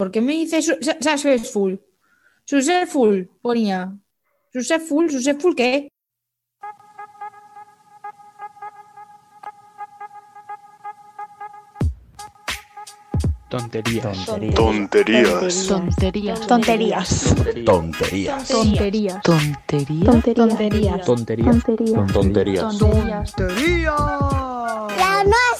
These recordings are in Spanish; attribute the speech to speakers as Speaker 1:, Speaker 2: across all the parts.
Speaker 1: ¿Por qué me dice successful? Successful, ponía. Successful, successful, ¿qué?
Speaker 2: Tonterías.
Speaker 3: Tonterías.
Speaker 4: Tonterías.
Speaker 5: Tonterías.
Speaker 3: Tonterías.
Speaker 4: Tonterías.
Speaker 2: Tonterías.
Speaker 5: Tonterías.
Speaker 2: Tonterías.
Speaker 3: Tonterías.
Speaker 5: La nuestra.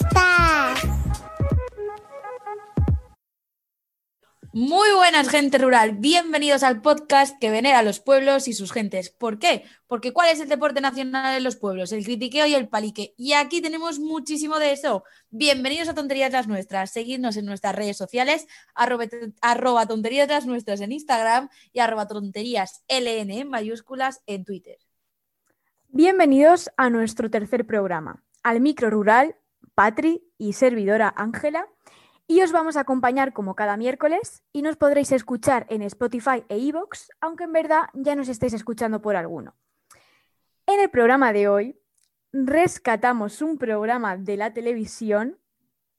Speaker 1: Muy buenas, gente rural. Bienvenidos al podcast que venera a los pueblos y sus gentes. ¿Por qué? Porque ¿cuál es el deporte nacional en los pueblos? El critiqueo y el palique. Y aquí tenemos muchísimo de eso. Bienvenidos a Tonterías las Nuestras. Seguidnos en nuestras redes sociales, arroba, arroba tonterías las nuestras en Instagram y arroba tonterías LN en mayúsculas en Twitter.
Speaker 4: Bienvenidos a nuestro tercer programa, al micro rural, Patri y servidora Ángela. Y os vamos a acompañar como cada miércoles y nos podréis escuchar en Spotify e iVoox, aunque en verdad ya nos estéis escuchando por alguno. En el programa de hoy rescatamos un programa de la televisión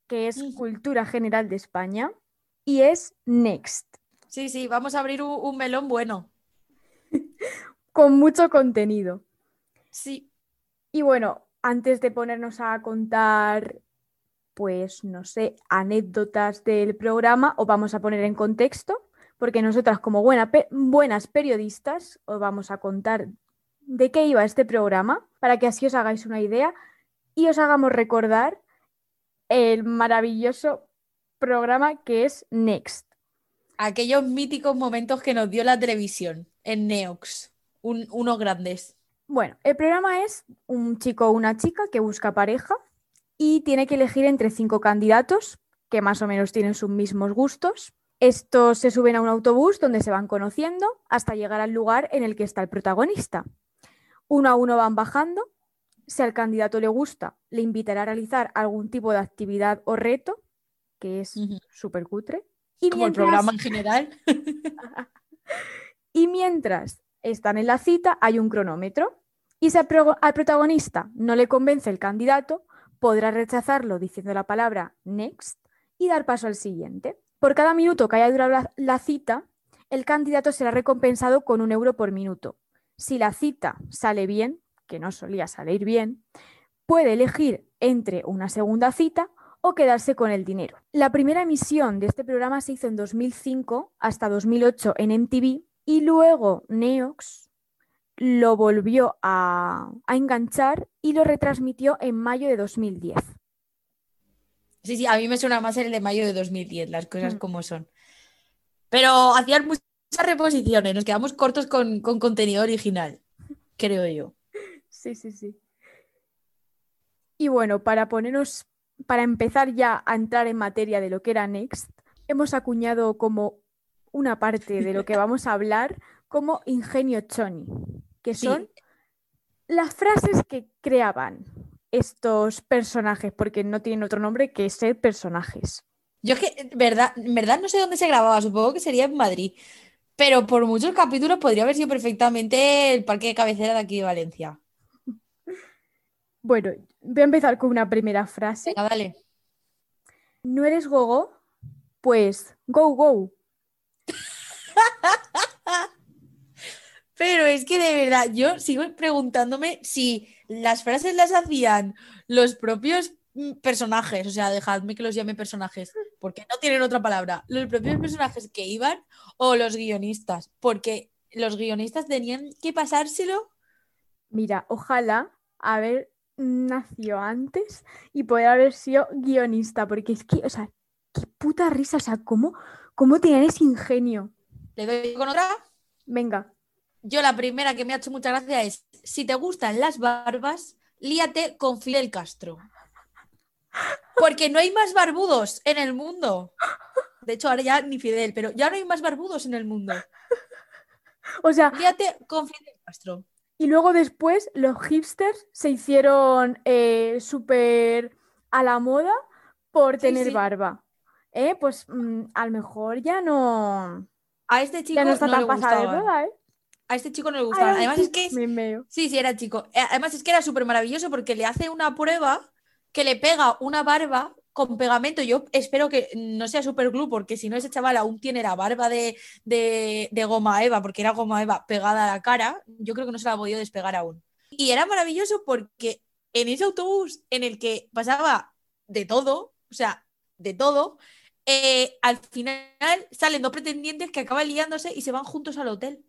Speaker 4: que es. Cultura General de España y es Next,
Speaker 1: Sí, sí, vamos a abrir un, un melón bueno.
Speaker 4: con mucho contenido.
Speaker 1: Sí.
Speaker 4: Y bueno, antes de ponernos a contar, pues no sé, anécdotas del programa, os vamos a poner en contexto, porque nosotras como buena pe- buenas periodistas os vamos a contar de qué iba este programa, para que así os hagáis una idea y os hagamos recordar el maravilloso programa que es Next.
Speaker 1: Aquellos míticos momentos que nos dio la televisión en Neox. Un- unos grandes.
Speaker 4: Bueno, el programa es un chico o una chica que busca pareja y tiene que elegir entre cinco candidatos que más o menos tienen sus mismos gustos. Estos se suben a un autobús donde se van conociendo hasta llegar al lugar en el que está el protagonista. Uno a uno van bajando. Si al candidato le gusta, le invitará a realizar algún tipo de actividad o reto, que es
Speaker 1: Ujú.
Speaker 4: súper cutre. Y
Speaker 1: Como el
Speaker 4: mientras-
Speaker 1: programa en general.
Speaker 4: y mientras están en la cita, hay un cronómetro. Y si al, pro- al protagonista no le convence el candidato, podrá rechazarlo diciendo la palabra next y dar paso al siguiente. Por cada minuto que haya durado la, cita, el candidato será recompensado con un euro por minuto. Si la cita sale bien, que no solía salir bien, puede elegir entre una segunda cita o quedarse con el dinero. La primera emisión de este programa se hizo en 2005 hasta 2008 en MTV y luego Neox lo volvió a, a enganchar y lo retransmitió en mayo de 2010.
Speaker 1: Sí, sí, a mí me suena más el de mayo de 2010, las cosas
Speaker 4: Mm.
Speaker 1: como son. Pero hacían muchas reposiciones, nos quedamos cortos con, con contenido original, creo yo.
Speaker 4: Sí, sí, sí. Y bueno, para ponernos, para empezar ya a entrar en materia de lo que era Next, hemos acuñado como una parte de lo que vamos a hablar como ingenio choni, que
Speaker 1: Sí.
Speaker 4: son las frases que creaban estos personajes, porque no tienen otro nombre que ser personajes.
Speaker 1: Yo es que, en verdad, verdad no sé dónde se grababa, supongo que sería en Madrid, pero por muchos capítulos podría haber sido perfectamente el parque de cabecera de aquí de Valencia.
Speaker 4: Bueno, voy a empezar con una primera frase.
Speaker 1: Venga, dale.
Speaker 4: ¿No eres gogo? Pues go, go.
Speaker 1: Pero es que de verdad, yo sigo preguntándome si las frases las hacían los propios mm, personajes, o sea, dejadme que los llame personajes, porque no tienen otra palabra, los propios personajes que iban o los guionistas, porque los guionistas tenían que pasárselo.
Speaker 4: Mira, ojalá haber nacido antes y poder haber sido guionista, porque es que, o sea, qué puta risa, o sea, ¿cómo, cómo tenían ese ingenio?
Speaker 1: Le doy con otra.
Speaker 4: Venga,
Speaker 1: Yo la primera que me ha hecho mucha gracia es, si te gustan las barbas, líate con Fidel Castro. Porque no hay más barbudos en el mundo. De hecho, ahora ya ni Fidel, pero ya no hay más barbudos en el mundo.
Speaker 4: o sea,
Speaker 1: Líate con Fidel Castro.
Speaker 4: y luego después los hipsters se hicieron eh, súper a la moda por
Speaker 1: Sí,
Speaker 4: tener
Speaker 1: sí.
Speaker 4: barba. ¿Eh? Pues mm, a lo mejor ya no,
Speaker 1: A este chico
Speaker 4: ya no está
Speaker 1: no
Speaker 4: tan pasada de moda, ¿eh?
Speaker 1: A este chico no le gustaban.
Speaker 4: ay,
Speaker 1: Además es que. Sí, sí, era chico. Eh, Además es que era súper maravilloso porque le hace una prueba que le pega una barba con pegamento. Yo espero que no sea superglue, porque si no, ese chaval aún tiene la barba de, de, de goma eva, porque era goma eva pegada a la cara. Yo creo que no se la ha podido despegar aún. Y era maravilloso porque en ese autobús en el que pasaba de todo, o sea, de todo, eh, al final salen dos pretendientes que acaban liándose y se van juntos al hotel.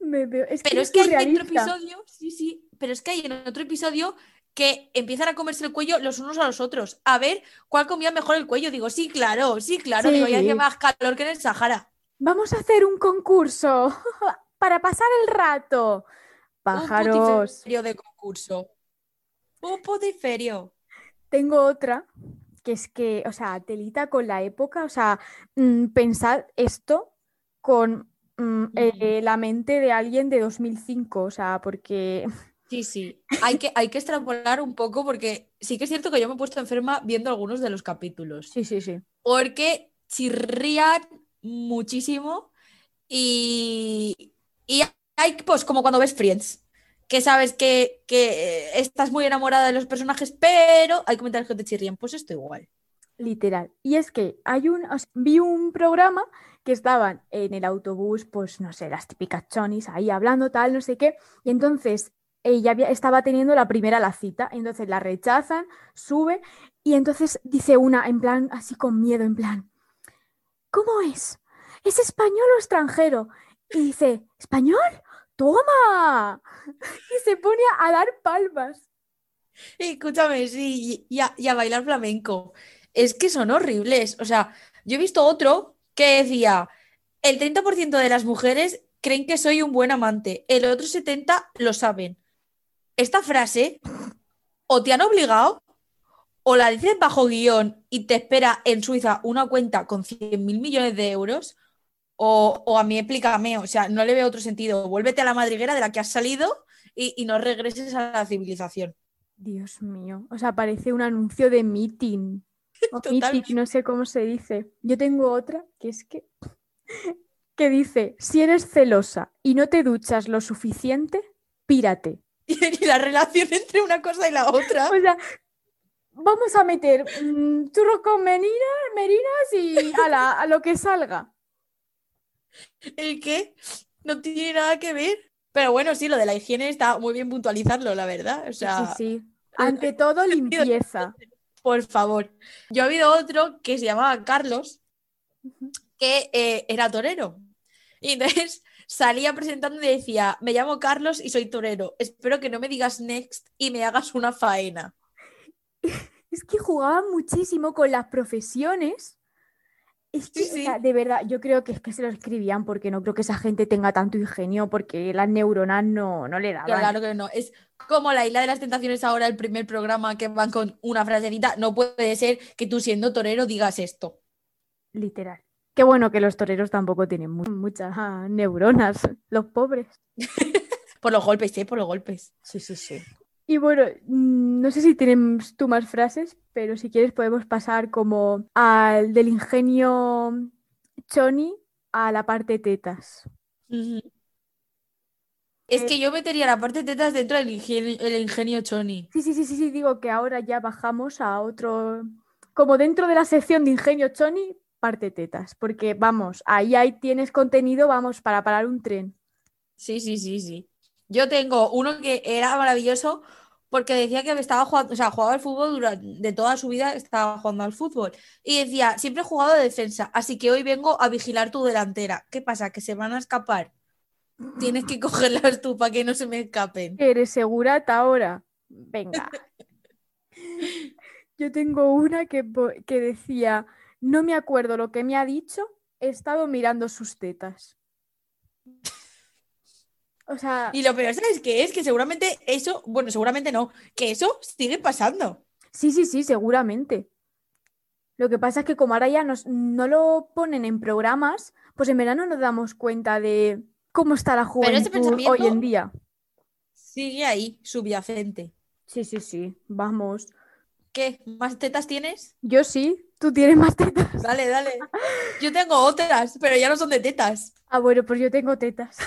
Speaker 4: Me veo- es
Speaker 1: Pero
Speaker 4: es
Speaker 1: es que hay otro
Speaker 4: surrealista.
Speaker 1: episodio, sí, sí, pero es que hay en otro episodio que empiezan a comerse el cuello los unos a los otros, a ver cuál comía mejor el cuello. Digo, sí, claro, sí, claro, digo, ya
Speaker 4: Sí.
Speaker 1: hacía más calor que en el Sahara.
Speaker 4: Vamos a hacer un concurso para pasar el rato.
Speaker 1: Un
Speaker 4: Pájaros.
Speaker 1: putiferio de concurso. Un putiferio.
Speaker 4: Tengo otra, que es que, o sea, telita con la época, o sea, mm, pensad esto con mm, eh, la mente de alguien de 2005, o sea, porque
Speaker 1: Sí, sí. Hay que, hay que extrapolar un poco porque sí que es cierto que yo me he puesto enferma viendo algunos de los capítulos.
Speaker 4: sí, sí, sí.
Speaker 1: porque chirrían muchísimo y, y hay pues como cuando ves Friends, que sabes que, que estás muy enamorada de los personajes, pero hay comentarios que te chirrían, pues esto igual.
Speaker 4: Literal. Y es que hay un, o sea, vi un programa que estaban en el autobús, pues no sé, las típicas chonis ahí hablando, tal, no sé qué. Y entonces ella había- estaba teniendo la primera la cita, entonces la rechazan, sube, y entonces dice una, en plan, así con miedo, en plan, ¿cómo es? ¿Es español o extranjero? Y dice, ¿español? ¡Toma! Y se pone a dar palmas.
Speaker 1: Escúchame, sí, y a, y a bailar flamenco. Es que son horribles. O sea, yo he visto otro que decía, el 30% de las mujeres creen que soy un buen amante, el otro 70% lo saben. Esta frase, o te han obligado, o la dices bajo guion y te espera en Suiza una cuenta con 100 mil millones de euros, o, o a mí explícame, o sea, no le veo otro sentido. Vuélvete a la madriguera de la que has salido y, y no regreses a la civilización.
Speaker 4: Dios mío, o sea, parece un anuncio de meeting. O no sé cómo se dice. Yo tengo otra que es que, que dice, si eres celosa y no te duchas lo suficiente, pírate.
Speaker 1: Y la relación entre una cosa y la otra.
Speaker 4: O sea, vamos a meter mm, churros con merinas, merinas y a lo que salga.
Speaker 1: El que no tiene nada que ver. Pero bueno, sí, lo de la higiene está muy bien puntualizarlo, la verdad. O
Speaker 4: Sí,
Speaker 1: sea,
Speaker 4: sí, sí. Ante todo, limpieza.
Speaker 1: Por favor. Yo he habido otro que se llamaba Carlos, que eh, era torero. Y entonces salía presentando y decía, me llamo Carlos y soy torero. Espero que no me digas next y me hagas una faena.
Speaker 4: Es que jugaban muchísimo con las profesiones. Es que,
Speaker 1: Sí,
Speaker 4: o sea,
Speaker 1: sí.
Speaker 4: de verdad, yo creo que es que se lo escribían porque no creo que esa gente tenga tanto ingenio porque las neuronas no, no le daban.
Speaker 1: Claro que no. Es como la isla de las tentaciones ahora, el primer programa que van con una frasecita. No puede ser que tú siendo torero digas esto.
Speaker 4: Literal. Qué bueno que los toreros tampoco tienen mu- muchas ah, neuronas, los pobres.
Speaker 1: Por los golpes, ¿eh? Por los golpes.
Speaker 4: Sí, sí, sí. Y bueno, mm, no sé si tienes tú más frases, pero si quieres podemos pasar como al del ingenio choni a la parte tetas.
Speaker 1: Es
Speaker 4: Eh,
Speaker 1: que yo metería la parte tetas dentro del ingenio, el ingenio Choni.
Speaker 4: Sí, sí, sí, sí, sí, digo que ahora ya bajamos a otro, como dentro de la sección de ingenio choni, parte tetas, porque vamos, ahí, ahí tienes contenido, vamos, para parar un tren.
Speaker 1: Sí, sí, sí, sí. Yo tengo uno que era maravilloso porque decía que estaba jugando, o sea, jugaba al fútbol durante de toda su vida, estaba jugando al fútbol. Y decía, siempre he jugado de defensa, así que hoy vengo a vigilar tu delantera. ¿Qué pasa? ¿Que se van a escapar? Tienes que cogerlas tú para que no se me escapen.
Speaker 4: ¿Eres segurata ahora? Venga. Yo tengo una que, que decía, no me acuerdo lo que me ha dicho, he estado mirando sus tetas. O sea,
Speaker 1: Y lo peor, ¿sabes qué es? Que seguramente eso, bueno, seguramente no, que eso sigue pasando.
Speaker 4: sí, sí, sí, seguramente. Lo que pasa es que como ahora ya nos- no lo ponen en programas, pues en verano nos damos cuenta de cómo está la juventud hoy en día.
Speaker 1: Sigue ahí, subyacente.
Speaker 4: Sí, sí, sí, vamos.
Speaker 1: ¿Qué? ¿Más tetas tienes?
Speaker 4: Yo sí, tú tienes más tetas.
Speaker 1: Dale, dale. Yo tengo otras, pero ya no son de tetas.
Speaker 4: Ah, bueno, pues yo tengo tetas.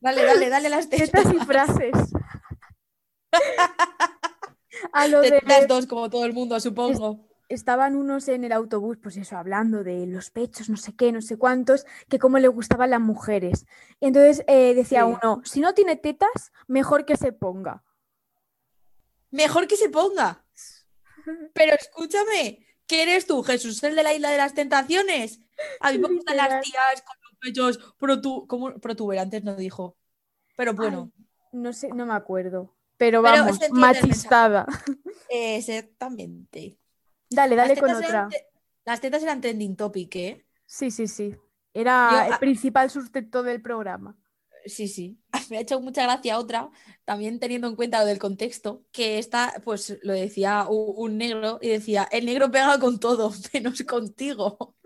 Speaker 1: Dale, dale, dale las tetas.
Speaker 4: Tetas y frases. A lo de,
Speaker 1: Tetas dos, como todo el mundo, supongo.
Speaker 4: estaban unos en el autobús, pues eso, hablando de los pechos, no sé qué, no sé cuántos, que cómo le gustaban las mujeres. Y entonces eh, decía
Speaker 1: Sí.
Speaker 4: uno, si no tiene tetas, mejor que se ponga.
Speaker 1: Mejor que se ponga. Pero escúchame, ¿qué eres tú, Jesús, el de la isla de las tentaciones? A mí me gustan las tías con los pechos protu ¿cómo? protuberantes, no dijo. Pero bueno,
Speaker 4: No sé, no me acuerdo. Pero
Speaker 1: Pero
Speaker 4: vamos, machistada.
Speaker 1: exactamente.
Speaker 4: Dale, dale
Speaker 1: Las
Speaker 4: con
Speaker 1: tetas
Speaker 4: otra.
Speaker 1: eran las tetas eran trending topic, ¿eh?
Speaker 4: Sí, sí, sí. Era
Speaker 1: Yo,
Speaker 4: el
Speaker 1: ah,
Speaker 4: principal sustento del programa.
Speaker 1: Sí, sí. Me ha hecho mucha gracia otra, también teniendo en cuenta lo del contexto, que esta, pues lo decía u- un, negro y decía, el negro pega con todo, menos contigo.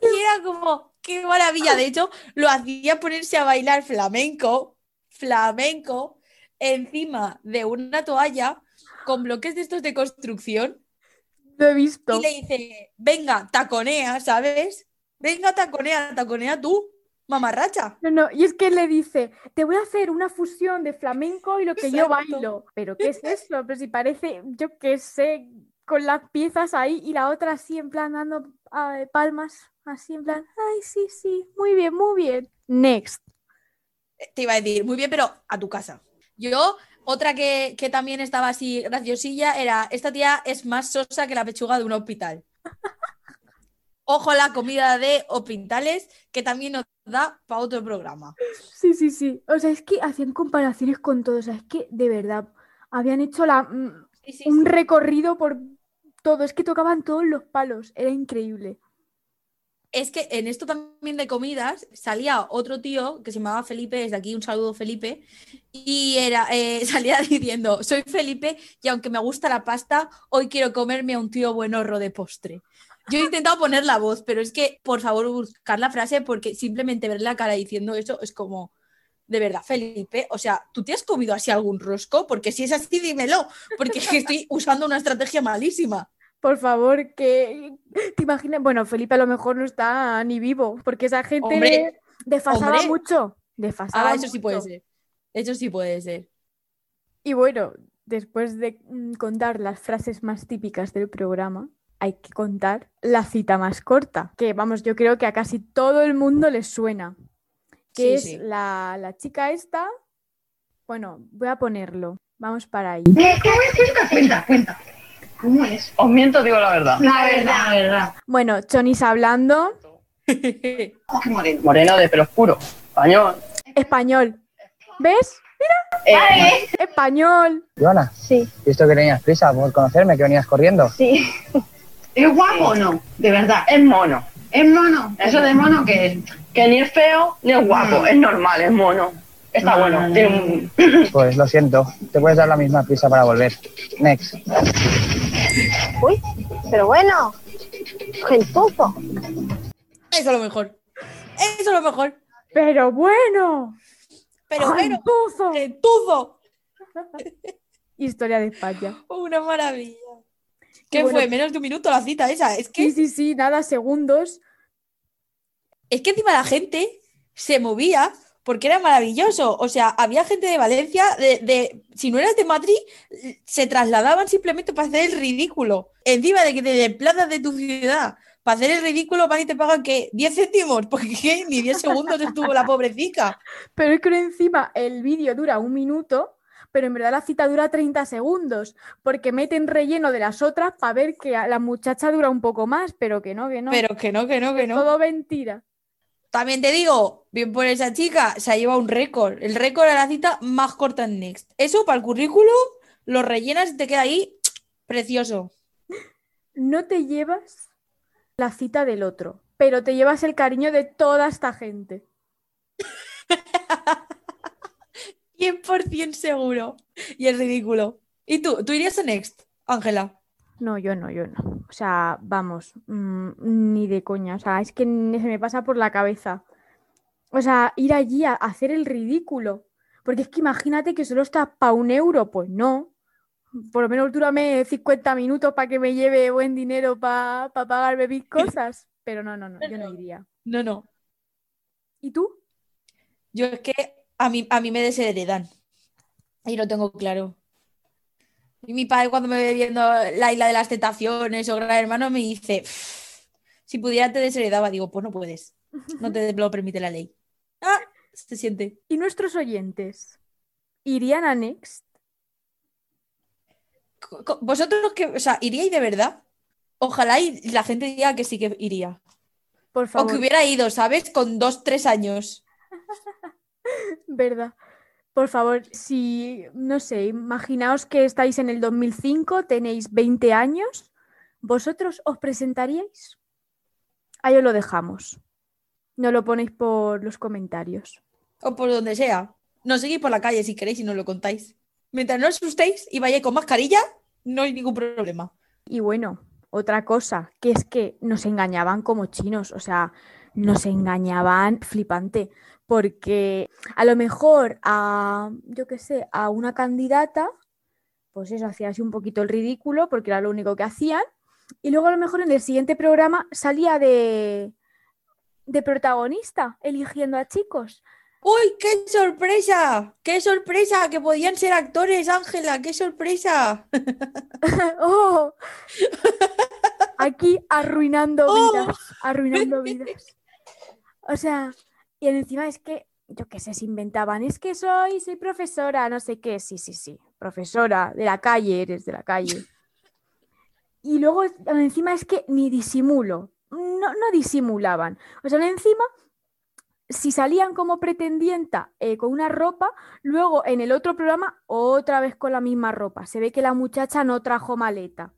Speaker 1: Y era como, qué maravilla. De hecho, lo hacía ponerse a bailar flamenco, flamenco, encima de una toalla con bloques de estos de construcción
Speaker 4: Lo he visto.
Speaker 1: y le dice, venga, taconea, ¿sabes? Venga, taconea, taconea tú, mamarracha.
Speaker 4: No, no, y es que le dice, te voy a hacer una fusión de flamenco y lo que yo bailo. ¿Pero qué es eso? Pero si parece, yo qué sé, con las piezas ahí y la otra así en plan dando ah, palmas, así en plan, ay, sí, sí, muy bien, muy bien. Next.
Speaker 1: Te iba a decir, muy bien, pero a tu casa. Yo, otra que, que también estaba así graciosilla era, esta tía es más sosa que la pechuga de un hospital. Ojo la comida de hospitales, que también nos da para otro programa.
Speaker 4: Sí, sí, sí. O sea, es que hacían comparaciones con todo. O sea, es que de verdad habían hecho la, mm,
Speaker 1: Sí, sí,
Speaker 4: un recorrido por todo. Es que tocaban todos los palos. Era increíble.
Speaker 1: Es que en esto también de comidas salía otro tío que se llamaba Felipe, desde aquí un saludo Felipe, y era, eh, salía diciendo, soy Felipe y aunque me gusta la pasta, hoy quiero comerme a un tío buenorro de postre. Yo he intentado poner la voz, pero es que por favor buscar la frase porque simplemente ver la cara diciendo eso es como, de verdad, Felipe, o sea, ¿tú te has comido así algún rosco? Porque si es así, dímelo, porque es que estoy usando una estrategia malísima.
Speaker 4: Por favor, que te imaginas. Bueno, Felipe a lo mejor no está ni vivo, porque esa gente
Speaker 1: Hombre,
Speaker 4: desfasaba
Speaker 1: hombre.
Speaker 4: mucho. Desfasaba
Speaker 1: Ah, eso sí puede ser. Eso sí puede ser.
Speaker 4: Y bueno, después de mm, contar las frases más típicas del programa, hay que contar la cita más corta, que vamos, yo creo que a casi todo el mundo les suena, que
Speaker 1: Sí,
Speaker 4: es
Speaker 1: sí.
Speaker 4: La, la chica esta. Bueno, voy a ponerlo. Vamos para ahí.
Speaker 5: Cuenta, cuenta. ¿Cómo es?
Speaker 6: Os miento, digo la verdad.
Speaker 5: La verdad, la verdad.
Speaker 4: Bueno, Chonis hablando
Speaker 5: Oh, moreno.
Speaker 6: Moreno de pelo oscuro. Español.
Speaker 4: español. ¿Ves?
Speaker 6: Eh,
Speaker 4: Español.
Speaker 7: Joana,
Speaker 5: Sí,
Speaker 7: visto que tenías prisa por conocerme, que venías corriendo.
Speaker 5: sí. ¿Es guapo o no? De verdad.
Speaker 6: es mono.
Speaker 5: ¿Es mono? ¿Eso de mono qué es?
Speaker 6: Que ni es feo ni es guapo.
Speaker 5: Mm.
Speaker 6: Es normal, es mono. Está
Speaker 5: No,
Speaker 6: bueno.
Speaker 5: no, no,
Speaker 6: Tiene un...
Speaker 7: Pues lo siento, te puedes dar la misma prisa para volver. Next.
Speaker 8: Uy, pero bueno, gentuzo.
Speaker 1: Eso es lo mejor. Eso es lo mejor.
Speaker 4: Pero bueno.
Speaker 1: Pero bueno,
Speaker 4: ¡Gentuzo!
Speaker 1: gentuzo.
Speaker 4: Historia de España.
Speaker 1: Una maravilla.
Speaker 4: Qué
Speaker 1: ¿Qué
Speaker 4: bueno.
Speaker 1: fue? Menos de un minuto la cita esa. Es que,
Speaker 4: Sí, sí, sí, nada, segundos.
Speaker 1: es que encima la gente se movía porque era maravilloso. O sea, había gente de Valencia, de, de- si no eras de Madrid, se trasladaban simplemente para hacer el ridículo. Encima de que te desplazas de tu ciudad para hacer el ridículo, van y te pagan que 10 céntimos, porque ni 10 segundos estuvo la pobrecita.
Speaker 4: Pero es que encima el vídeo dura un minuto, pero en verdad la cita dura 30 segundos, porque meten relleno de las otras para ver que la muchacha dura un poco más, pero que no, que no.
Speaker 1: Pero que no, que no, que no.
Speaker 4: Todo mentira.
Speaker 1: También te digo, bien por esa chica, se ha llevado un récord. El récord de la cita más corta en Next. Eso para el currículum lo rellenas y te queda ahí precioso.
Speaker 4: No te llevas la cita del otro, pero te llevas el cariño de toda esta gente.
Speaker 1: 100% seguro. Y es ridículo. ¿Y tú? ¿Tú irías a Next, Ángela?
Speaker 4: No, yo no, yo no. O sea, vamos, mm, ni de coña. O sea, es que ni se me pasa por la cabeza. O sea, ir allí a hacer el ridículo. Porque es que imagínate que solo está para un euro. Pues no. Por lo menos dúrame 50 minutos para que me lleve buen dinero para pagarme mis cosas. Pero no, no, no, yo no iría.
Speaker 1: No, no.
Speaker 4: ¿Y tú?
Speaker 1: Yo es que a mí, a mí me desheredan. Ahí lo tengo claro. Y mi padre cuando me ve viendo la isla de las tentaciones o Gran Hermano me dice, "Pff, si pudiera te desheredaba. Digo, pues no puedes. No te lo permite la ley. Ah, se siente.
Speaker 4: ¿Y nuestros oyentes? ¿Irían a Next?
Speaker 1: ¿Vosotros que, o sea, iríais de verdad? Ojalá y la gente diga que sí que iría.
Speaker 4: Por
Speaker 1: O que
Speaker 4: favor.
Speaker 1: hubiera ido, ¿sabes? Con dos, tres años.
Speaker 4: ¿Verdad? Por favor, si, no sé, imaginaos que estáis en el 2005, tenéis 20 años, ¿vosotros os presentaríais? Ahí os lo dejamos. No lo ponéis por los comentarios.
Speaker 1: O por donde sea. Nos seguís por la calle si queréis y nos lo contáis. Mientras no os asustéis y vayáis con mascarilla, no hay ningún problema.
Speaker 4: Y bueno, otra cosa, que es que nos engañaban como chinos, o sea, nos engañaban flipante, porque a lo mejor a, yo qué sé, a una candidata, pues eso, hacía así un poquito el ridículo, porque era lo único que hacían, y luego a lo mejor en el siguiente programa salía de, de protagonista, eligiendo a chicos.
Speaker 1: ¡Uy, qué sorpresa! ¡Qué sorpresa! Que podían ser actores, Ángela, qué sorpresa.
Speaker 4: ¡Oh! Aquí arruinando
Speaker 1: ¡Oh!
Speaker 4: vidas, arruinando vidas. O sea, y encima es que, yo qué sé, se inventaban, es que soy, soy profesora, no sé qué, sí, sí, sí, profesora, de la calle, eres de la calle. Y luego encima es que ni disimulo, no, no disimulaban. O sea, encima, si salían como pretendienta eh, con una ropa, luego en el otro programa otra vez con la misma ropa. Se ve que la muchacha no trajo maleta.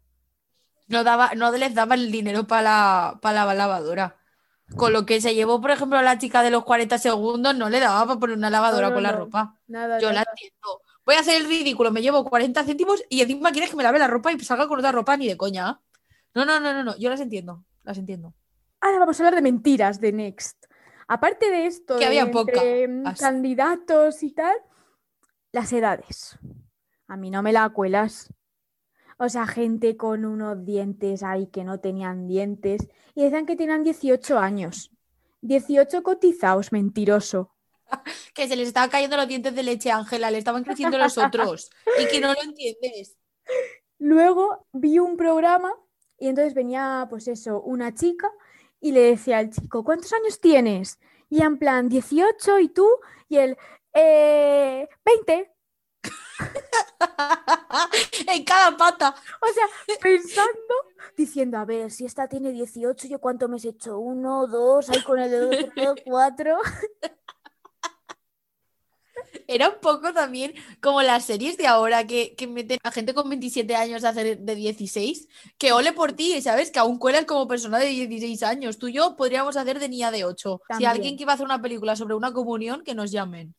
Speaker 1: No, daba, no les daba el dinero para la, para la lavadora. Con lo que se llevó, por ejemplo, a la chica de los 40 segundos, no le daba para poner una lavadora
Speaker 4: No, no,
Speaker 1: con la
Speaker 4: no.
Speaker 1: ropa.
Speaker 4: Nada,
Speaker 1: Yo la entiendo. Voy a hacer el ridículo, me llevo 40 céntimos y encima quieres que me lave la ropa y salga con otra ropa ni de coña. No, no, no, no, no. Yo las entiendo. Las entiendo.
Speaker 4: Ahora vamos a hablar de mentiras de Next. Aparte de esto,
Speaker 1: Que
Speaker 4: de
Speaker 1: había
Speaker 4: entre,
Speaker 1: pocas.
Speaker 4: candidatos y tal, las edades. A mí no me la cuelas. O sea, gente con unos dientes ahí que no tenían dientes y decían que tenían 18 años. 18 cotizados, mentiroso.
Speaker 1: Que se les estaban cayendo los dientes de leche, Ángela, le estaban creciendo los otros. Y que no lo entiendes.
Speaker 4: Luego vi un programa y entonces venía, pues eso, una chica y le decía al chico, ¿cuántos años tienes? Y en plan, 18 y tú, y él, eh, 20.
Speaker 1: en cada pata.
Speaker 4: O sea, pensando, diciendo, a ver, si esta tiene 18, ¿yo cuánto me he hecho? Uno, dos, ahí con el dedo gordo, cuatro.
Speaker 1: Era un poco también como las series de ahora que, que meten a gente con 27 años a hacer de 16. Que ole por ti, ¿sabes? Que aún cuelas como persona de 16 años. Tú y yo podríamos hacer de niña de 8. Si alguien que iba a hacer una película sobre una comunión, que nos llamen.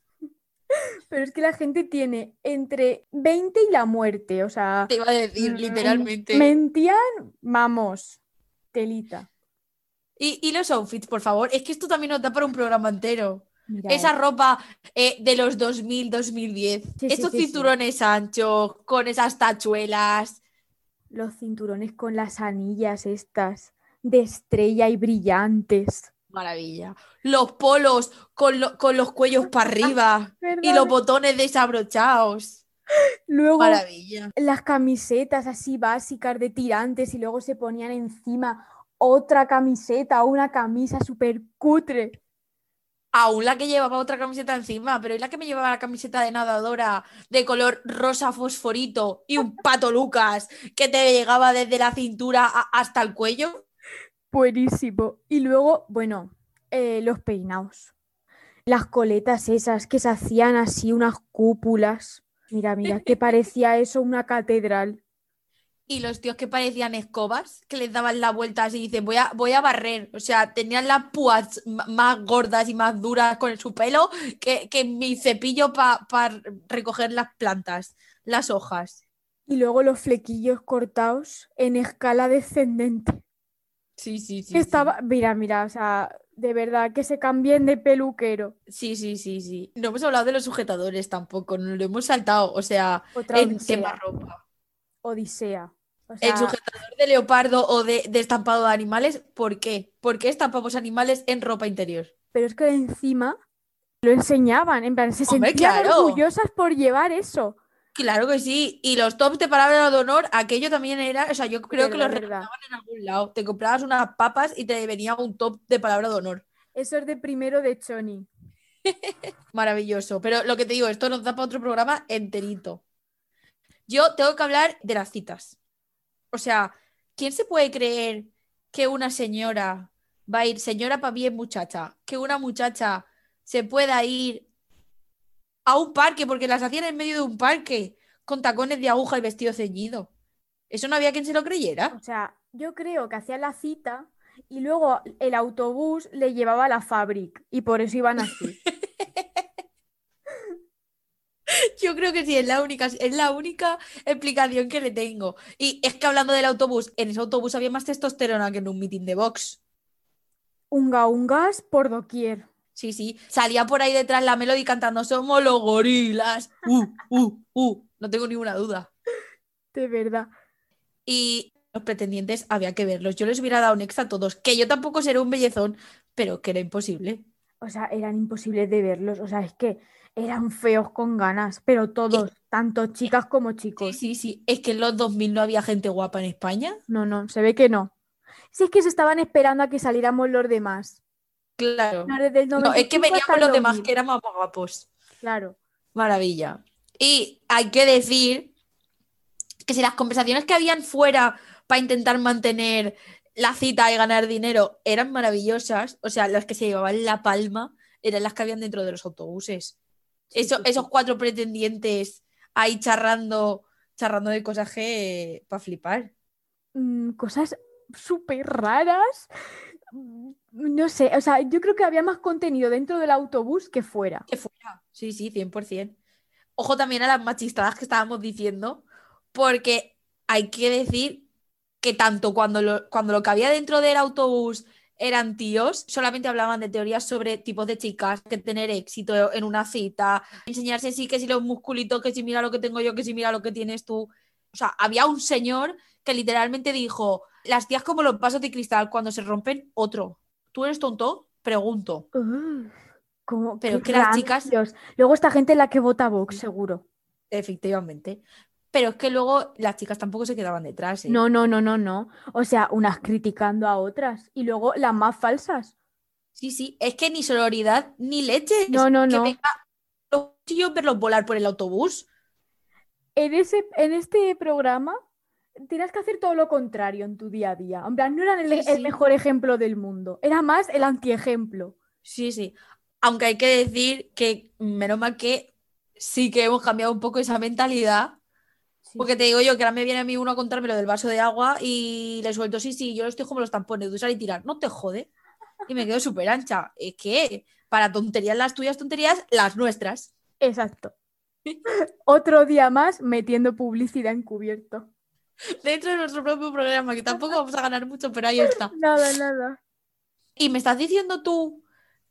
Speaker 4: Pero es que la gente tiene entre 20 y la muerte, o sea,
Speaker 1: Te iba a decir,
Speaker 4: mm,
Speaker 1: literalmente.
Speaker 4: mentían, vamos, telita.
Speaker 1: Y, y los outfits, por favor. Es que esto también nos da para un programa entero. Esa ropa eh, de los 2000, 2010.
Speaker 4: Sí, sí,
Speaker 1: Estos
Speaker 4: sí, sí.
Speaker 1: cinturones anchos, con esas tachuelas.
Speaker 4: los cinturones con las anillas estas de estrella y brillantes.
Speaker 1: Maravilla. Los polos con, lo- con los cuellos para arriba y los botones desabrochados.
Speaker 4: Luego
Speaker 1: Maravilla.
Speaker 4: las camisetas así básicas de tirantes y luego se ponían encima otra camiseta o una camisa súper cutre.
Speaker 1: Aún la que llevaba otra camiseta encima, pero es la que me llevaba la camiseta de nadadora de color rosa fosforito y un pato Lucas que te llegaba desde la cintura a- hasta el cuello.
Speaker 4: Buenísimo. Y luego, bueno, eh, los peinados. Las coletas esas que se hacían así, unas cúpulas. Mira, mira, que parecía eso una catedral.
Speaker 1: Y los tíos que parecían escobas, que les daban la vuelta así y dicen, voy a, voy a barrer. O sea, tenían las púas más gordas y más duras con su pelo que, que mi cepillo para recoger las plantas, las hojas.
Speaker 4: Y luego los flequillos cortados en escala descendente.
Speaker 1: Sí, sí, sí.
Speaker 4: Estaba, mira, mira, o sea, de verdad que se cambien de peluquero.
Speaker 1: Sí, sí, sí, sí. No hemos hablado de los sujetadores tampoco, nos lo hemos saltado. O sea,
Speaker 4: Otra
Speaker 1: en
Speaker 4: odisea.
Speaker 1: tema ropa.
Speaker 4: Odisea. O
Speaker 1: El sujetador de leopardo o de, de estampado de animales, ¿por qué? ¿Por qué estampamos animales en ropa interior?
Speaker 4: pero es que encima Lo enseñaban, en plan, se
Speaker 1: Hombre,
Speaker 4: sentían
Speaker 1: claro.
Speaker 4: orgullosas por llevar eso.
Speaker 1: Claro que sí. Y los tops de palabra de honor, aquello también era. O sea, yo creo que los regalaban en algún lado. Te comprabas unas papas y te venía un top de palabra de honor.
Speaker 4: Eso es de primero de Choni.
Speaker 1: Maravilloso. Pero lo que te digo, esto nos da para otro programa enterito. Yo tengo que hablar de las citas. O sea, ¿quién se puede creer que una señora va a ir, señora para bien muchacha, que una muchacha se pueda ir a un parque, porque las hacían en medio de un parque, con tacones de aguja y vestido ceñido? Eso no había quien se lo creyera.
Speaker 4: O sea, yo creo que hacían la cita y luego el autobús le llevaba a la fábrica y por eso iban así.
Speaker 1: Yo creo que sí, es la única, es la única explicación que le tengo. Y es que hablando del autobús, en ese autobús había más testosterona que en un meeting de Vox.
Speaker 4: Unga ungas por doquier.
Speaker 1: Sí, sí. Salía por ahí detrás la Melody cantando Somos los gorilas. Uh, uh, uh. No tengo ninguna duda.
Speaker 4: De verdad.
Speaker 1: Y los pretendientes había que verlos. Yo les hubiera dado un ex a todos. Que yo tampoco seré un bellezón, pero que era imposible.
Speaker 4: O sea, eran imposibles de verlos. O sea, es que eran feos con ganas, pero todos, tanto chicas como
Speaker 1: Sí,
Speaker 4: chicos.
Speaker 1: sí, sí. Es que en los 2000 no había gente guapa en España.
Speaker 4: No, no, se ve que no. Si es que se estaban esperando a que saliéramos los demás.
Speaker 1: Claro.
Speaker 4: No, desde el
Speaker 1: No, es que
Speaker 4: 95
Speaker 1: veníamos los demás
Speaker 4: 2000.
Speaker 1: que eran más guapos.
Speaker 4: Claro.
Speaker 1: Maravilla. Y hay que decir que si las conversaciones que habían fuera para intentar mantener la cita y ganar dinero eran maravillosas, o sea, las que se llevaban la palma eran las que habían dentro de los autobuses. Eso-. Esos cuatro pretendientes ahí charrando, charrando de cosas que para flipar.
Speaker 4: mm, cosas súper raras. No sé, o sea, yo creo que había más contenido dentro del autobús que fuera.
Speaker 1: Que fuera. Sí, sí, 100%. Ojo también a las machistadas que estábamos diciendo, porque hay que decir que tanto cuando lo, cuando lo que había dentro del autobús eran tíos, solamente hablaban de teorías sobre tipos de chicas, que tener éxito en una cita, enseñarse sí que si los musculitos, que si mira lo que tengo yo, que si mira lo que tienes tú. O sea, había un señor que literalmente dijo, las tías como los vasos de cristal, cuando se rompen, otro. ¿Tú eres tonto? Pregunto.
Speaker 4: Ugh, como
Speaker 1: Pero que las chicas-.
Speaker 4: Luego esta gente es la que vota Vox, seguro.
Speaker 1: Efectivamente. Pero es que luego las chicas tampoco se quedaban detrás. ¿eh?
Speaker 4: No, no, no, no, no. O sea, unas criticando a otras y luego las más falsas.
Speaker 1: Sí, sí. Es que ni sororidad ni leche.
Speaker 4: No, no,
Speaker 1: que
Speaker 4: no.
Speaker 1: venga los cuchillos verlos volar por el autobús.
Speaker 4: En ese, en este programa tienes que hacer todo lo contrario en tu día a día. En plan, no eran el,
Speaker 1: Sí,
Speaker 4: el
Speaker 1: sí.
Speaker 4: mejor ejemplo del mundo, era más el antiejemplo.
Speaker 1: Sí, sí. Aunque hay que decir que menos mal que sí que hemos cambiado un poco esa mentalidad.
Speaker 4: Sí.
Speaker 1: Porque te digo yo que ahora me viene a mí uno a contarme lo del vaso de agua y le suelto, sí, sí, yo lo estoy como los tampones, de usar y tirar. No te jode. Y me quedo súper ancha. Es que para tonterías las tuyas, tonterías las nuestras.
Speaker 4: Exacto. Otro día más metiendo publicidad encubierto.
Speaker 1: Dentro de nuestro propio programa, que tampoco vamos a ganar mucho, pero ahí está.
Speaker 4: Nada, nada.
Speaker 1: Y me estás diciendo tú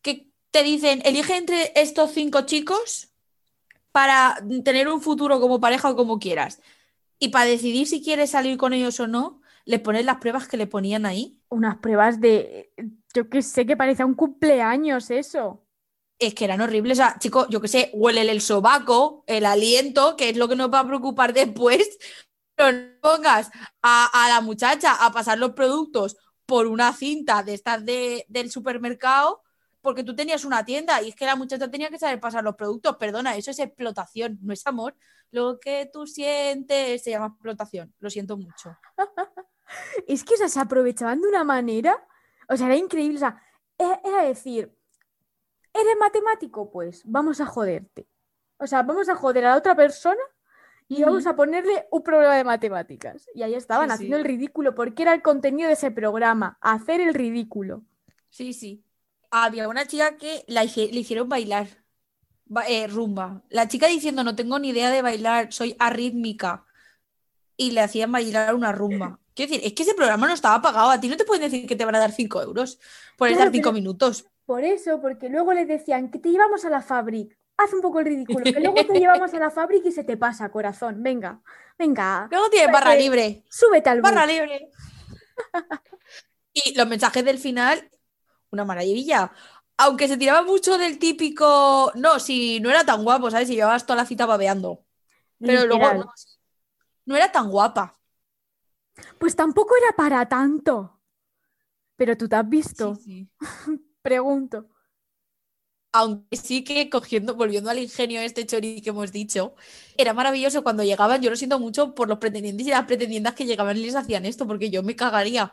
Speaker 1: que te dicen, elige entre estos cinco chicos para tener un futuro como pareja o como quieras. Y para decidir si quieres salir con ellos o no, les pones las pruebas que le ponían ahí.
Speaker 4: Unas pruebas de, yo que sé, que parecía un cumpleaños eso.
Speaker 1: Es que eran horribles. O sea, chicos, yo qué sé, huélele el sobaco, el aliento, que es lo que nos va a preocupar después. Pero no pongas a, la muchacha a pasar los productos por una cinta de estas de, del supermercado, porque tú tenías una tienda y es que la muchacha tenía que saber pasar los productos. Perdona, eso es explotación, no es amor. Lo que tú sientes se llama explotación. Lo siento mucho.
Speaker 4: Es que o sea, se aprovechaban de una manera, o sea, era increíble. O sea, e- era decir, ¿eres matemático? Pues vamos a joderte. O sea, vamos a joder a la otra persona y vamos a ponerle un problema de matemáticas. Y ahí estaban
Speaker 1: Sí,
Speaker 4: haciendo
Speaker 1: sí.
Speaker 4: el ridículo, porque era el contenido de ese programa, hacer el ridículo.
Speaker 1: Sí, sí. Había una chica que la le hicieron bailar ba- eh, rumba. La chica diciendo, no tengo ni idea de bailar, soy arrítmica. Y le hacían bailar una rumba. Quiero decir, es que ese programa no estaba pagado. A ti no te pueden decir que te van a dar 5 euros por
Speaker 4: Claro,
Speaker 1: estar 5
Speaker 4: pero-
Speaker 1: minutos.
Speaker 4: Por eso, porque luego les decían que te llevamos a la fábrica. Haz un poco el ridículo, que luego te llevamos a la fábrica y se te pasa, corazón. Venga, venga,
Speaker 1: Luego tienes barra
Speaker 4: Súbete.
Speaker 1: libre.
Speaker 4: súbete al bus.
Speaker 1: Barra libre. Y los mensajes del final, una maravilla. aunque se tiraba mucho del típico. No, si no era tan guapo, ¿sabes? Si llevabas toda la cita babeando. Pero luego no, no era tan guapa.
Speaker 4: Pues tampoco era para tanto. Pero tú te has visto,
Speaker 1: Sí, sí.
Speaker 4: pregunto.
Speaker 1: Aunque sí que cogiendo, volviendo al ingenio este chori que hemos dicho, era maravilloso cuando llegaban. Yo lo siento mucho por los pretendientes y las pretendientas que llegaban y les hacían esto, porque yo me cagaría.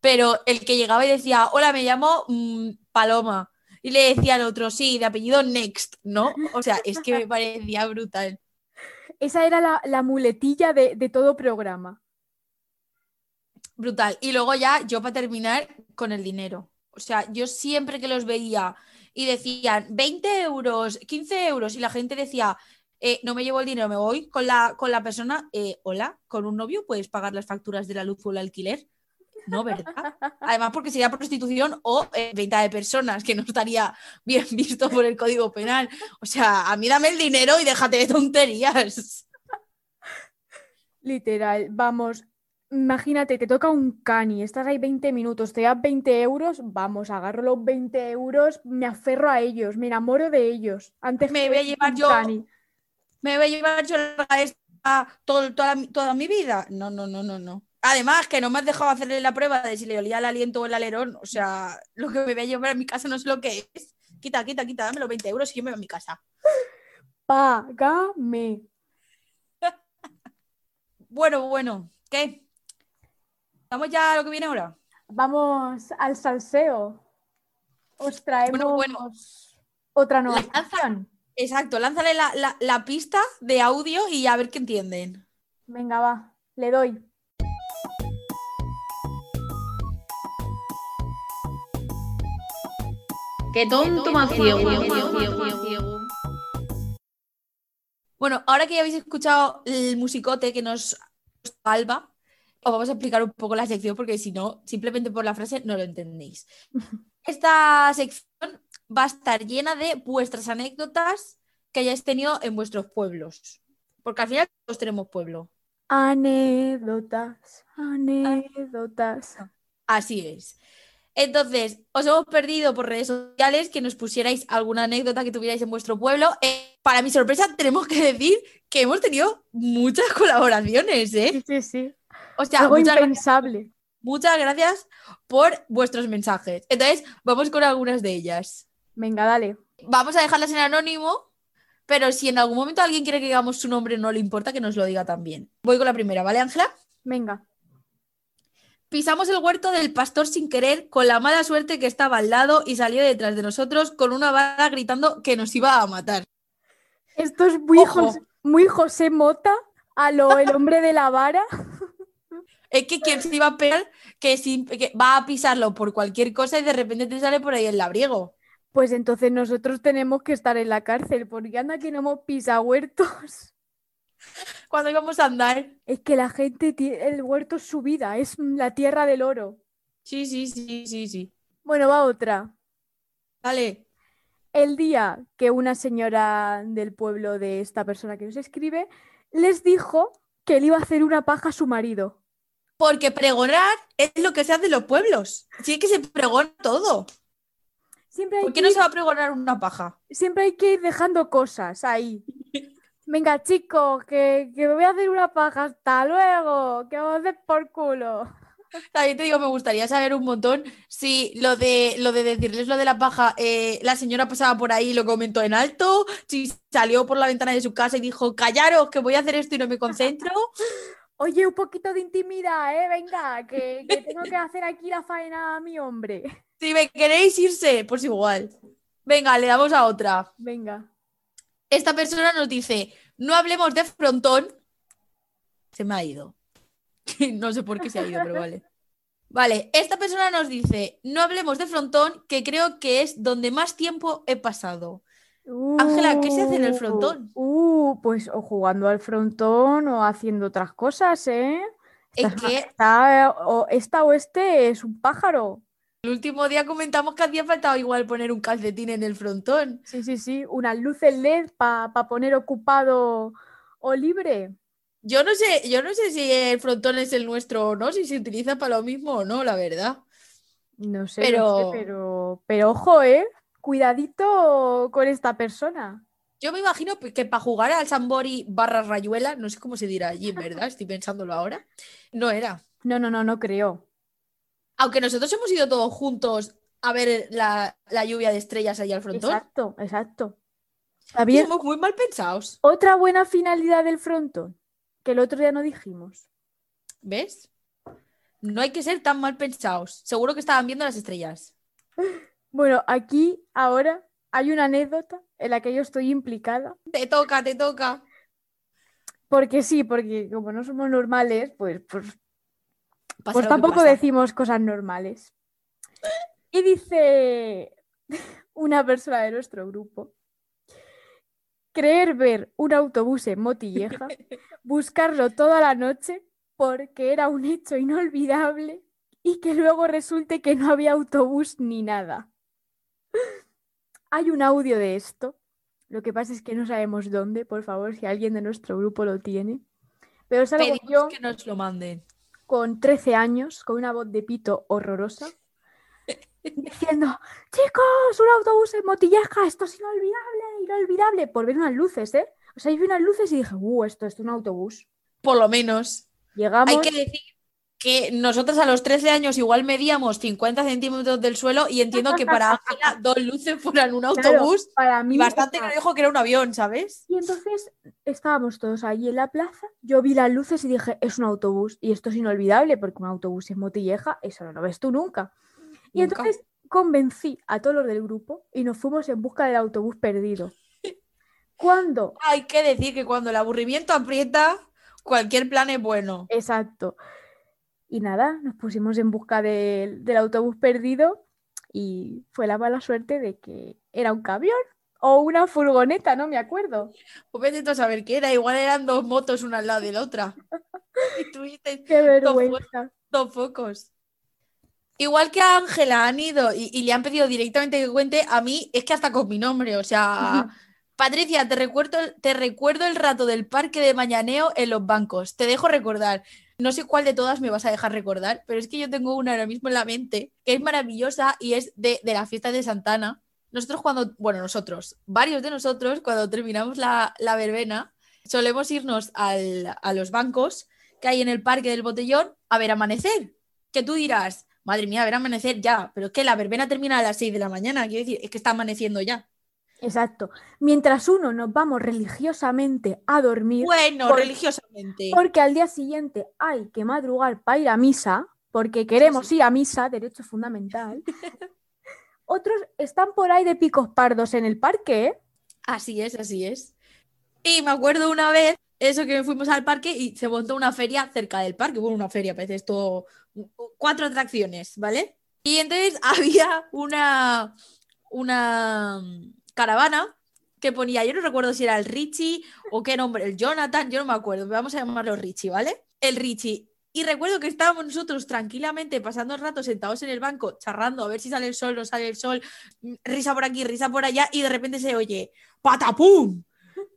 Speaker 1: Pero el que llegaba y decía, hola, me llamo mm, Paloma. Y le decía al otro, sí, de apellido Next, ¿no? O sea, es que me parecía brutal.
Speaker 4: Esa era la, la muletilla de, de todo programa.
Speaker 1: Brutal. Y luego ya, yo para terminar, con el dinero. O sea, yo siempre que los veía y decían 20 euros, 15 euros, y la gente decía, eh, no me llevo el dinero, me voy con la, con la persona, eh, hola, con un novio puedes pagar las facturas de la luz o el alquiler. No, ¿verdad? Además, porque sería prostitución o eh, venta de personas, que no estaría bien visto por el Código Penal. O sea, a mí dame el dinero y déjate de tonterías.
Speaker 4: Literal, vamos, imagínate, te toca un cani, estás ahí 20 minutos, te das 20 euros, vamos, agarro los 20 euros, me aferro a ellos, me enamoro de ellos. Antes
Speaker 1: Me voy a llevar yo-
Speaker 4: cani.
Speaker 1: ¿Me voy a llevar yo la esta todo- toda, toda mi vida? No, no, no, no, no. Además, que no me has dejado hacerle la prueba de si le olía el aliento o el alerón. O sea, lo que me voy a llevar a mi casa no es lo que es. Quita, quita, quita, dame los 20 euros y yo me voy a mi casa.
Speaker 4: Págame.
Speaker 1: Bueno, bueno, ¿qué? ¿Vamos ya a lo que viene ahora?
Speaker 4: Vamos al salseo. Os traemos
Speaker 1: Bueno, bueno.
Speaker 4: otra nueva
Speaker 1: Lanza-
Speaker 4: sección.
Speaker 1: Exacto, lánzale la, la- la pista de audio y a ver qué entienden.
Speaker 4: Venga, va, le doy.
Speaker 9: Qué tonto más ciego.
Speaker 1: Bueno, ahora que ya habéis escuchado el musicote que nos Alba, os vamos a explicar un poco la sección porque si no, simplemente por la frase no lo entendéis. Esta sección va a estar llena de vuestras anécdotas que hayáis tenido en vuestros pueblos. Porque al final todos tenemos pueblo.
Speaker 4: Anécdotas, anécdotas.
Speaker 1: Así es. Entonces, os hemos perdido por redes sociales que nos pusierais alguna anécdota que tuvierais en vuestro pueblo. Eh, para mi sorpresa, tenemos que decir que hemos tenido muchas colaboraciones, ¿eh?
Speaker 4: Sí, sí, sí.
Speaker 1: O sea,
Speaker 4: Algo
Speaker 1: muchas, gra-
Speaker 4: impensable.
Speaker 1: muchas gracias por vuestros mensajes. Entonces, vamos con algunas de ellas.
Speaker 4: Venga, dale.
Speaker 1: Vamos a dejarlas en anónimo, pero si en algún momento alguien quiere que digamos su nombre, no le importa que nos lo diga también. Voy con la primera, ¿vale, Ángela?
Speaker 4: Venga.
Speaker 1: Pisamos el huerto del pastor sin querer, con la mala suerte que estaba al lado y salió detrás de nosotros con una vara gritando que nos iba a matar.
Speaker 4: Esto es muy,
Speaker 1: Ojo.
Speaker 4: Jos- muy José Mota, a lo el hombre de la vara.
Speaker 1: Es que quien se iba a pegar, que, sin- que va a pisarlo por cualquier cosa y de repente te sale por ahí el labriego.
Speaker 4: Pues entonces nosotros tenemos que estar en la cárcel, porque anda que no hemos pisado huertos.
Speaker 1: Cuando íbamos a andar.
Speaker 4: Es que la gente, tie- el huerto es su vida, es la tierra del oro.
Speaker 1: Sí, sí, sí, sí, sí.
Speaker 4: Bueno, va otra.
Speaker 1: Dale.
Speaker 4: El día que una señora del pueblo de esta persona que nos escribe les dijo que le iba a hacer una paja a su marido.
Speaker 1: Porque pregonar es lo que se hace en los pueblos. Sí que se pregona todo.
Speaker 4: Siempre hay,
Speaker 1: ¿Por qué
Speaker 4: que
Speaker 1: no
Speaker 4: ir,
Speaker 1: se va a pregonar una paja?
Speaker 4: siempre hay que ir dejando cosas ahí. Venga, chicos, que, que me voy a hacer una paja. Hasta luego, que vamos a hacer por culo.
Speaker 1: También te digo, me gustaría saber un montón si lo de, lo de decirles lo de la paja, eh, la señora pasaba por ahí y lo comentó en alto, si salió por la ventana de su casa y dijo, callaros, que voy a hacer esto y no me concentro.
Speaker 4: Oye, un poquito de intimidad, ¿eh? Venga, que, que tengo que hacer aquí la faena a mi hombre.
Speaker 1: Si me queréis irse, pues igual. Venga, le damos a otra.
Speaker 4: Venga.
Speaker 1: Esta persona nos dice, no hablemos de frontón. Se me ha ido. No sé por qué se ha ido, pero vale. Vale, esta persona nos dice, no hablemos de frontón, que creo que es donde más tiempo he pasado. Ángela, ¿qué se hace en el frontón?
Speaker 4: Uh, pues o jugando al frontón o haciendo otras cosas, ¿eh?
Speaker 1: Es
Speaker 4: Esta-
Speaker 1: que
Speaker 4: esta, o, esta o este es un pájaro.
Speaker 1: el último día comentamos que hacía falta igual poner un calcetín en el frontón.
Speaker 4: Sí, sí, sí. Unas luces LED para poner ocupado o libre.
Speaker 1: Yo no sé, yo no sé si el frontón es el nuestro o no, si se utiliza para lo mismo o no, la verdad.
Speaker 4: No sé,
Speaker 1: Pero-
Speaker 4: no sé, pero, pero ojo, ¿eh? cuidadito con esta persona.
Speaker 1: Yo me imagino que para jugar al Sambori barra Rayuela, no sé cómo se dirá allí, ¿verdad? Estoy pensándolo ahora. No era.
Speaker 4: No, no, no, no creo.
Speaker 1: Aunque nosotros hemos ido todos juntos a ver la, la lluvia de estrellas allá al frontón.
Speaker 4: Exacto, exacto. También
Speaker 1: Somos muy mal pensados.
Speaker 4: otra buena finalidad del frontón, que el otro día no dijimos.
Speaker 1: ¿Ves? No hay que ser tan mal pensados. Seguro que estaban viendo las estrellas.
Speaker 4: Bueno, aquí ahora hay una anécdota en la que yo estoy implicada.
Speaker 1: Te toca, te toca.
Speaker 4: Porque sí, porque como no somos normales, pues, pues,
Speaker 1: Pasa
Speaker 4: pues tampoco
Speaker 1: pasa.
Speaker 4: decimos cosas normales. Y dice una persona de nuestro grupo, creer ver un autobús en Motilleja, buscarlo toda la noche porque era un hecho inolvidable y que luego resulte que no había autobús ni nada. Hay un audio de esto. Lo que pasa es que no sabemos dónde, por favor, si alguien de nuestro grupo lo tiene. Pero salgo
Speaker 1: Pedimos
Speaker 4: yo
Speaker 1: que nos lo manden.
Speaker 4: con 13 años, con una voz de pito horrorosa, diciendo, chicos, un autobús en Motilleja, esto es inolvidable, inolvidable, por ver unas luces, ¿eh? O sea, yo vi unas luces y dije, uh, esto es un autobús.
Speaker 1: Por lo menos.
Speaker 4: Llegamos,
Speaker 1: Hay que decir que nosotros a los 13 años igual medíamos 50 centímetros del suelo y entiendo que para Ángela dos luces fueran un
Speaker 4: claro,
Speaker 1: autobús
Speaker 4: para mí,
Speaker 1: y bastante nos dijo que era un avión, ¿sabes?
Speaker 4: Y entonces estábamos todos allí en la plaza, yo vi las luces y dije, es un autobús, y esto es inolvidable, porque un autobús en Motilleja, eso no lo ves tú nunca. Y
Speaker 1: Nunca.
Speaker 4: entonces convencí a todos los del grupo y nos fuimos en busca del autobús perdido. Cuando
Speaker 1: Hay que decir que cuando el aburrimiento aprieta, cualquier plan es bueno.
Speaker 4: Exacto. Y nada, nos pusimos en busca del, del autobús perdido y fue la mala suerte de que era un camión o una furgoneta, no me acuerdo.
Speaker 1: Pues vete a saber qué era, igual eran dos motos una al lado de la otra. Y tuviste
Speaker 4: Qué
Speaker 1: Dos
Speaker 4: vergüenza.
Speaker 1: dos focos. Igual que a Ángela han ido y, y le han pedido directamente que cuente, a mí es que hasta con mi nombre, o sea, Patricia, te recuerdo, te recuerdo el rato del parque de mañaneo en los bancos. Te dejo recordar. No sé cuál de todas me vas a dejar recordar, pero es que yo tengo una ahora mismo en la mente que es maravillosa y es de, de la fiesta de Santana. Nosotros cuando, bueno, nosotros, varios de nosotros, cuando terminamos la, la verbena, solemos irnos al- a los bancos que hay en el parque del botellón a ver amanecer. Que tú dirás, madre mía, ver amanecer ya, pero es que la verbena termina a las 6 de la mañana, quiero decir, es que está amaneciendo ya.
Speaker 4: Exacto. Mientras uno nos vamos religiosamente a dormir,
Speaker 1: Bueno, religiosamente.
Speaker 4: porque al día siguiente hay que madrugar para ir a misa, porque queremos
Speaker 1: sí.
Speaker 4: ir a misa, derecho fundamental. Otros están por ahí de picos pardos en el parque.
Speaker 1: Así es, así es. Y me acuerdo una vez, eso que fuimos al parque y se montó una feria cerca del parque. Bueno, una feria, parece esto, cuatro atracciones, ¿vale? Y entonces había una, una caravana que ponía, yo no recuerdo si era el Richie o qué nombre, el Jonathan, yo no me acuerdo, vamos a llamarlo Richie, ¿vale? El Richie. Y recuerdo que estábamos nosotros tranquilamente pasando el rato sentados en el banco, charrando a ver si sale el sol, no sale el sol, risa por aquí, risa por allá, y de repente se oye, ¡patapum!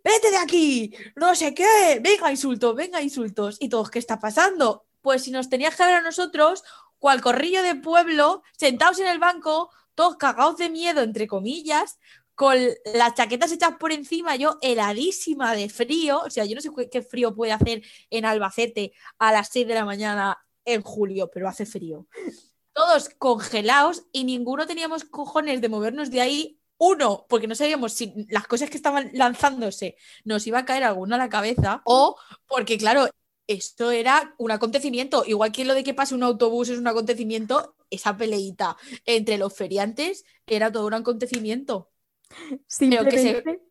Speaker 1: ¡Vete de aquí! No sé qué, venga insultos, venga insultos. Y todos, ¿qué está pasando? Pues si nos tenías que ver a nosotros, cual corrillo de pueblo, sentados en el banco, todos cagados de miedo, entre comillas, con las chaquetas hechas por encima, yo heladísima de frío, o sea, yo no sé qué- frío puede hacer en Albacete a las 6 de la mañana en julio, pero hace frío. Todos congelados y ninguno teníamos cojones de movernos de ahí. Uno, porque no sabíamos si las cosas que estaban lanzándose nos iba a caer alguna a la cabeza, o porque, claro, esto era un acontecimiento. Igual que lo de que pase un autobús es un acontecimiento, esa peleita entre los feriantes era todo un acontecimiento. que se-
Speaker 4: Simplemente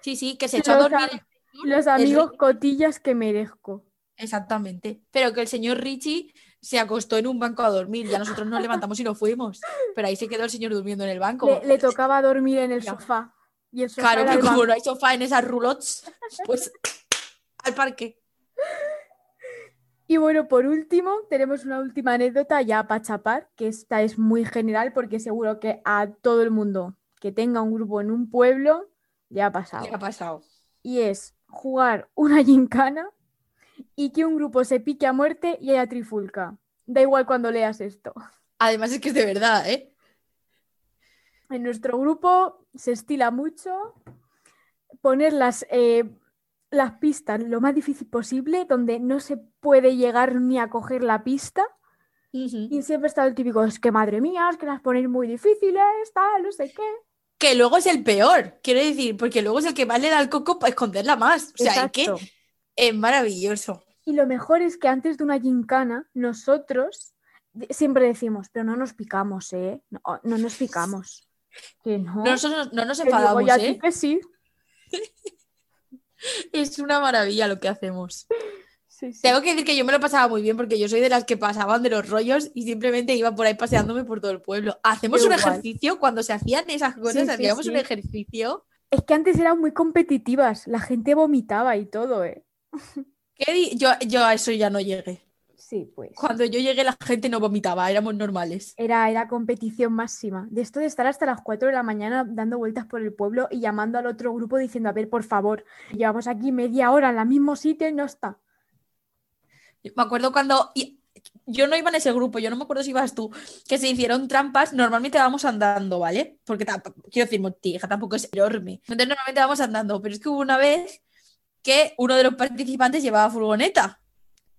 Speaker 1: Sí, sí, que se echó a dormir.
Speaker 4: los amigos cotillas que merezco.
Speaker 1: Exactamente. Pero que el señor Richie se acostó en un banco a dormir. Ya nosotros nos levantamos y nos fuimos. Pero ahí se quedó el señor durmiendo en el banco.
Speaker 4: Le, le tocaba dormir en el sofá. Y el sofá
Speaker 1: Claro, que como
Speaker 4: banco.
Speaker 1: no hay sofá en esas roulottes, pues al parque.
Speaker 4: Y bueno, por último, tenemos una última anécdota ya para chapar, que esta es muy general porque seguro que a todo el mundo que tenga un grupo en un pueblo le ha pasado.
Speaker 1: ¿Qué ha pasado?
Speaker 4: Y es jugar una gincana y que un grupo se pique a muerte y haya trifulca. Da igual cuando leas esto.
Speaker 1: Además es que es de verdad, ¿eh?
Speaker 4: En nuestro grupo se estila mucho poner las, eh, las pistas lo más difícil posible, donde no se puede llegar ni a coger la pista. Y siempre está el típico, es que madre mía, es que las ponéis muy difíciles, tal, no sé qué.
Speaker 1: Que luego es el peor, quiero decir, porque luego es el que más le da el coco para esconderla más. O sea, es que es maravilloso.
Speaker 4: Y lo mejor es que antes de una gincana, nosotros siempre decimos, pero no nos picamos, ¿eh? No, no nos picamos. Que no.
Speaker 1: Nosotros no nos
Speaker 4: digo,
Speaker 1: enfadamos,
Speaker 4: "Y a ti
Speaker 1: ¿eh?
Speaker 4: que sí.
Speaker 1: Es una maravilla lo que hacemos.
Speaker 4: Sí, sí.
Speaker 1: Tengo que decir que yo me lo pasaba muy bien porque yo soy de las que pasaban de los rollos y simplemente iba por ahí paseándome por todo el pueblo. Hacemos un
Speaker 4: igual.
Speaker 1: ejercicio cuando se hacían esas cosas,
Speaker 4: Sí,
Speaker 1: hacíamos un ejercicio.
Speaker 4: Es que antes eran muy competitivas, la gente vomitaba y todo, ¿eh?
Speaker 1: di- yo, yo a eso ya no llegué.
Speaker 4: Sí, pues.
Speaker 1: Cuando yo llegué la gente no vomitaba, éramos normales.
Speaker 4: Era, era competición máxima. De esto de estar hasta las 4 de la mañana dando vueltas por el pueblo y llamando al otro grupo diciendo, a ver, por favor, llevamos aquí media hora en el mismo sitio y no está.
Speaker 1: Me acuerdo cuando yo no iba en ese grupo, yo no me acuerdo si ibas tú, que se hicieron trampas, normalmente vamos andando, ¿vale? Porque quiero decir, Montija tampoco es enorme. Entonces normalmente vamos andando, pero es que hubo una vez que uno de los participantes llevaba furgoneta.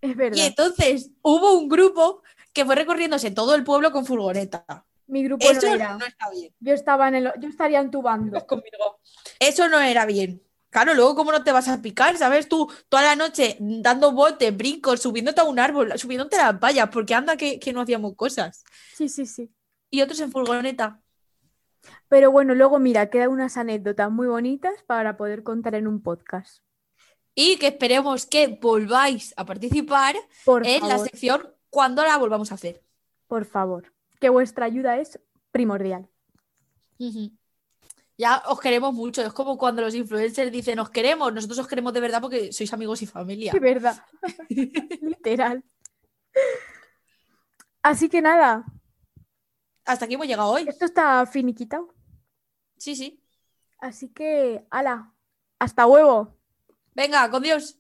Speaker 4: Es verdad.
Speaker 1: Y entonces hubo un grupo que fue recorriéndose todo el pueblo con furgoneta.
Speaker 4: Mi grupo
Speaker 1: Eso
Speaker 4: no era.
Speaker 1: no está bien.
Speaker 4: Yo estaba en el, yo estaría en tu bando.
Speaker 1: conmigo. Eso no era bien. Claro, luego cómo no te vas a picar, ¿sabes? Tú toda la noche dando botes, brincos, subiéndote a un árbol, subiéndote a las vallas, porque anda que, que no hacíamos cosas.
Speaker 4: Sí, sí, sí.
Speaker 1: Y otros en furgoneta.
Speaker 4: Pero bueno, luego mira, quedan unas anécdotas muy bonitas para poder contar en un podcast.
Speaker 1: Y que esperemos que volváis a participar
Speaker 4: Por
Speaker 1: en la sección cuando la volvamos a hacer.
Speaker 4: por favor, que vuestra ayuda es primordial.
Speaker 1: Ya os queremos mucho. Es como cuando los influencers dicen os queremos, nosotros os queremos de verdad porque sois amigos y familia.
Speaker 4: De verdad. Literal. Así que nada,
Speaker 1: Hasta aquí hemos llegado hoy.
Speaker 4: esto está finiquitado.
Speaker 1: Sí, sí.
Speaker 4: Así que, ala, hasta huevo.
Speaker 1: Venga, con Dios.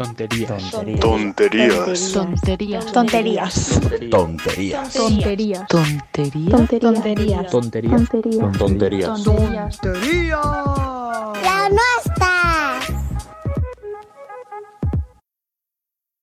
Speaker 3: Tonterías.
Speaker 2: Tonterías.
Speaker 3: Tonterías.
Speaker 2: Tonterías.
Speaker 3: Tonterías.
Speaker 2: Tonterías.
Speaker 3: Tonterías.
Speaker 2: Tonterías.
Speaker 3: Tonterías.
Speaker 2: Tonterías.
Speaker 3: Tonterías.
Speaker 2: Tonterías.